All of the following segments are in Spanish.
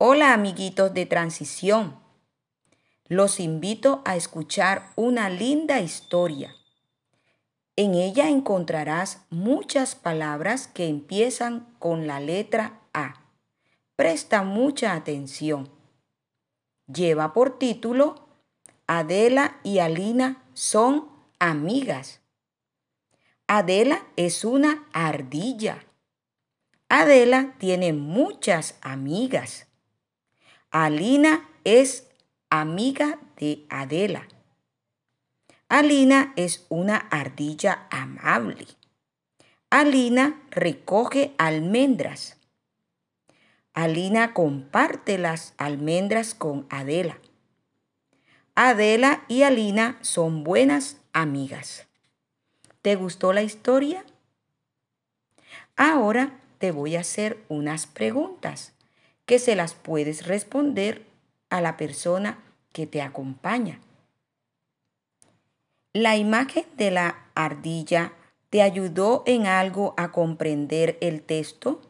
Hola amiguitos de transición. Los invito a escuchar una linda historia. En ella encontrarás muchas palabras que empiezan con la letra A. Presta mucha atención. Lleva por título Adela y Alina son amigas. Adela es una ardilla. Adela tiene muchas amigas. Alina es amiga de Adela. Alina es una ardilla amable. Alina recoge almendras. Alina comparte las almendras con Adela. Adela y Alina son buenas amigas. ¿Te gustó la historia? Ahora te voy a hacer unas preguntas que se las puedes responder a la persona que te acompaña. ¿La imagen de la ardilla te ayudó en algo a comprender el texto?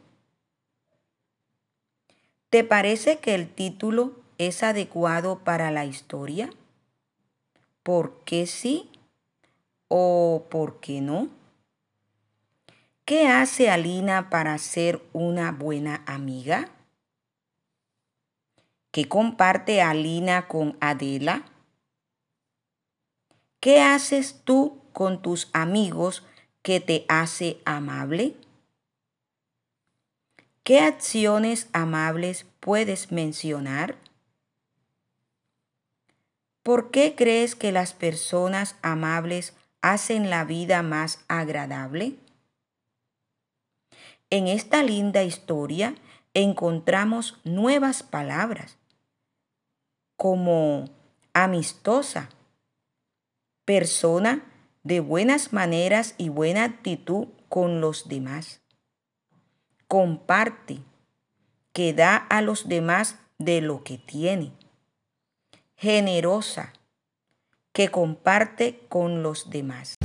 ¿Te parece que el título es adecuado para la historia? ¿Por qué sí o por qué no? ¿Qué hace Alina para ser una buena amiga? ¿Qué comparte Alina con Adela? ¿Qué haces tú con tus amigos que te hace amable? ¿Qué acciones amables puedes mencionar? ¿Por qué crees que las personas amables hacen la vida más agradable? En esta linda historia encontramos nuevas palabras como amistosa, persona de buenas maneras y buena actitud con los demás. Comparte, que da a los demás de lo que tiene. Generosa, que comparte con los demás.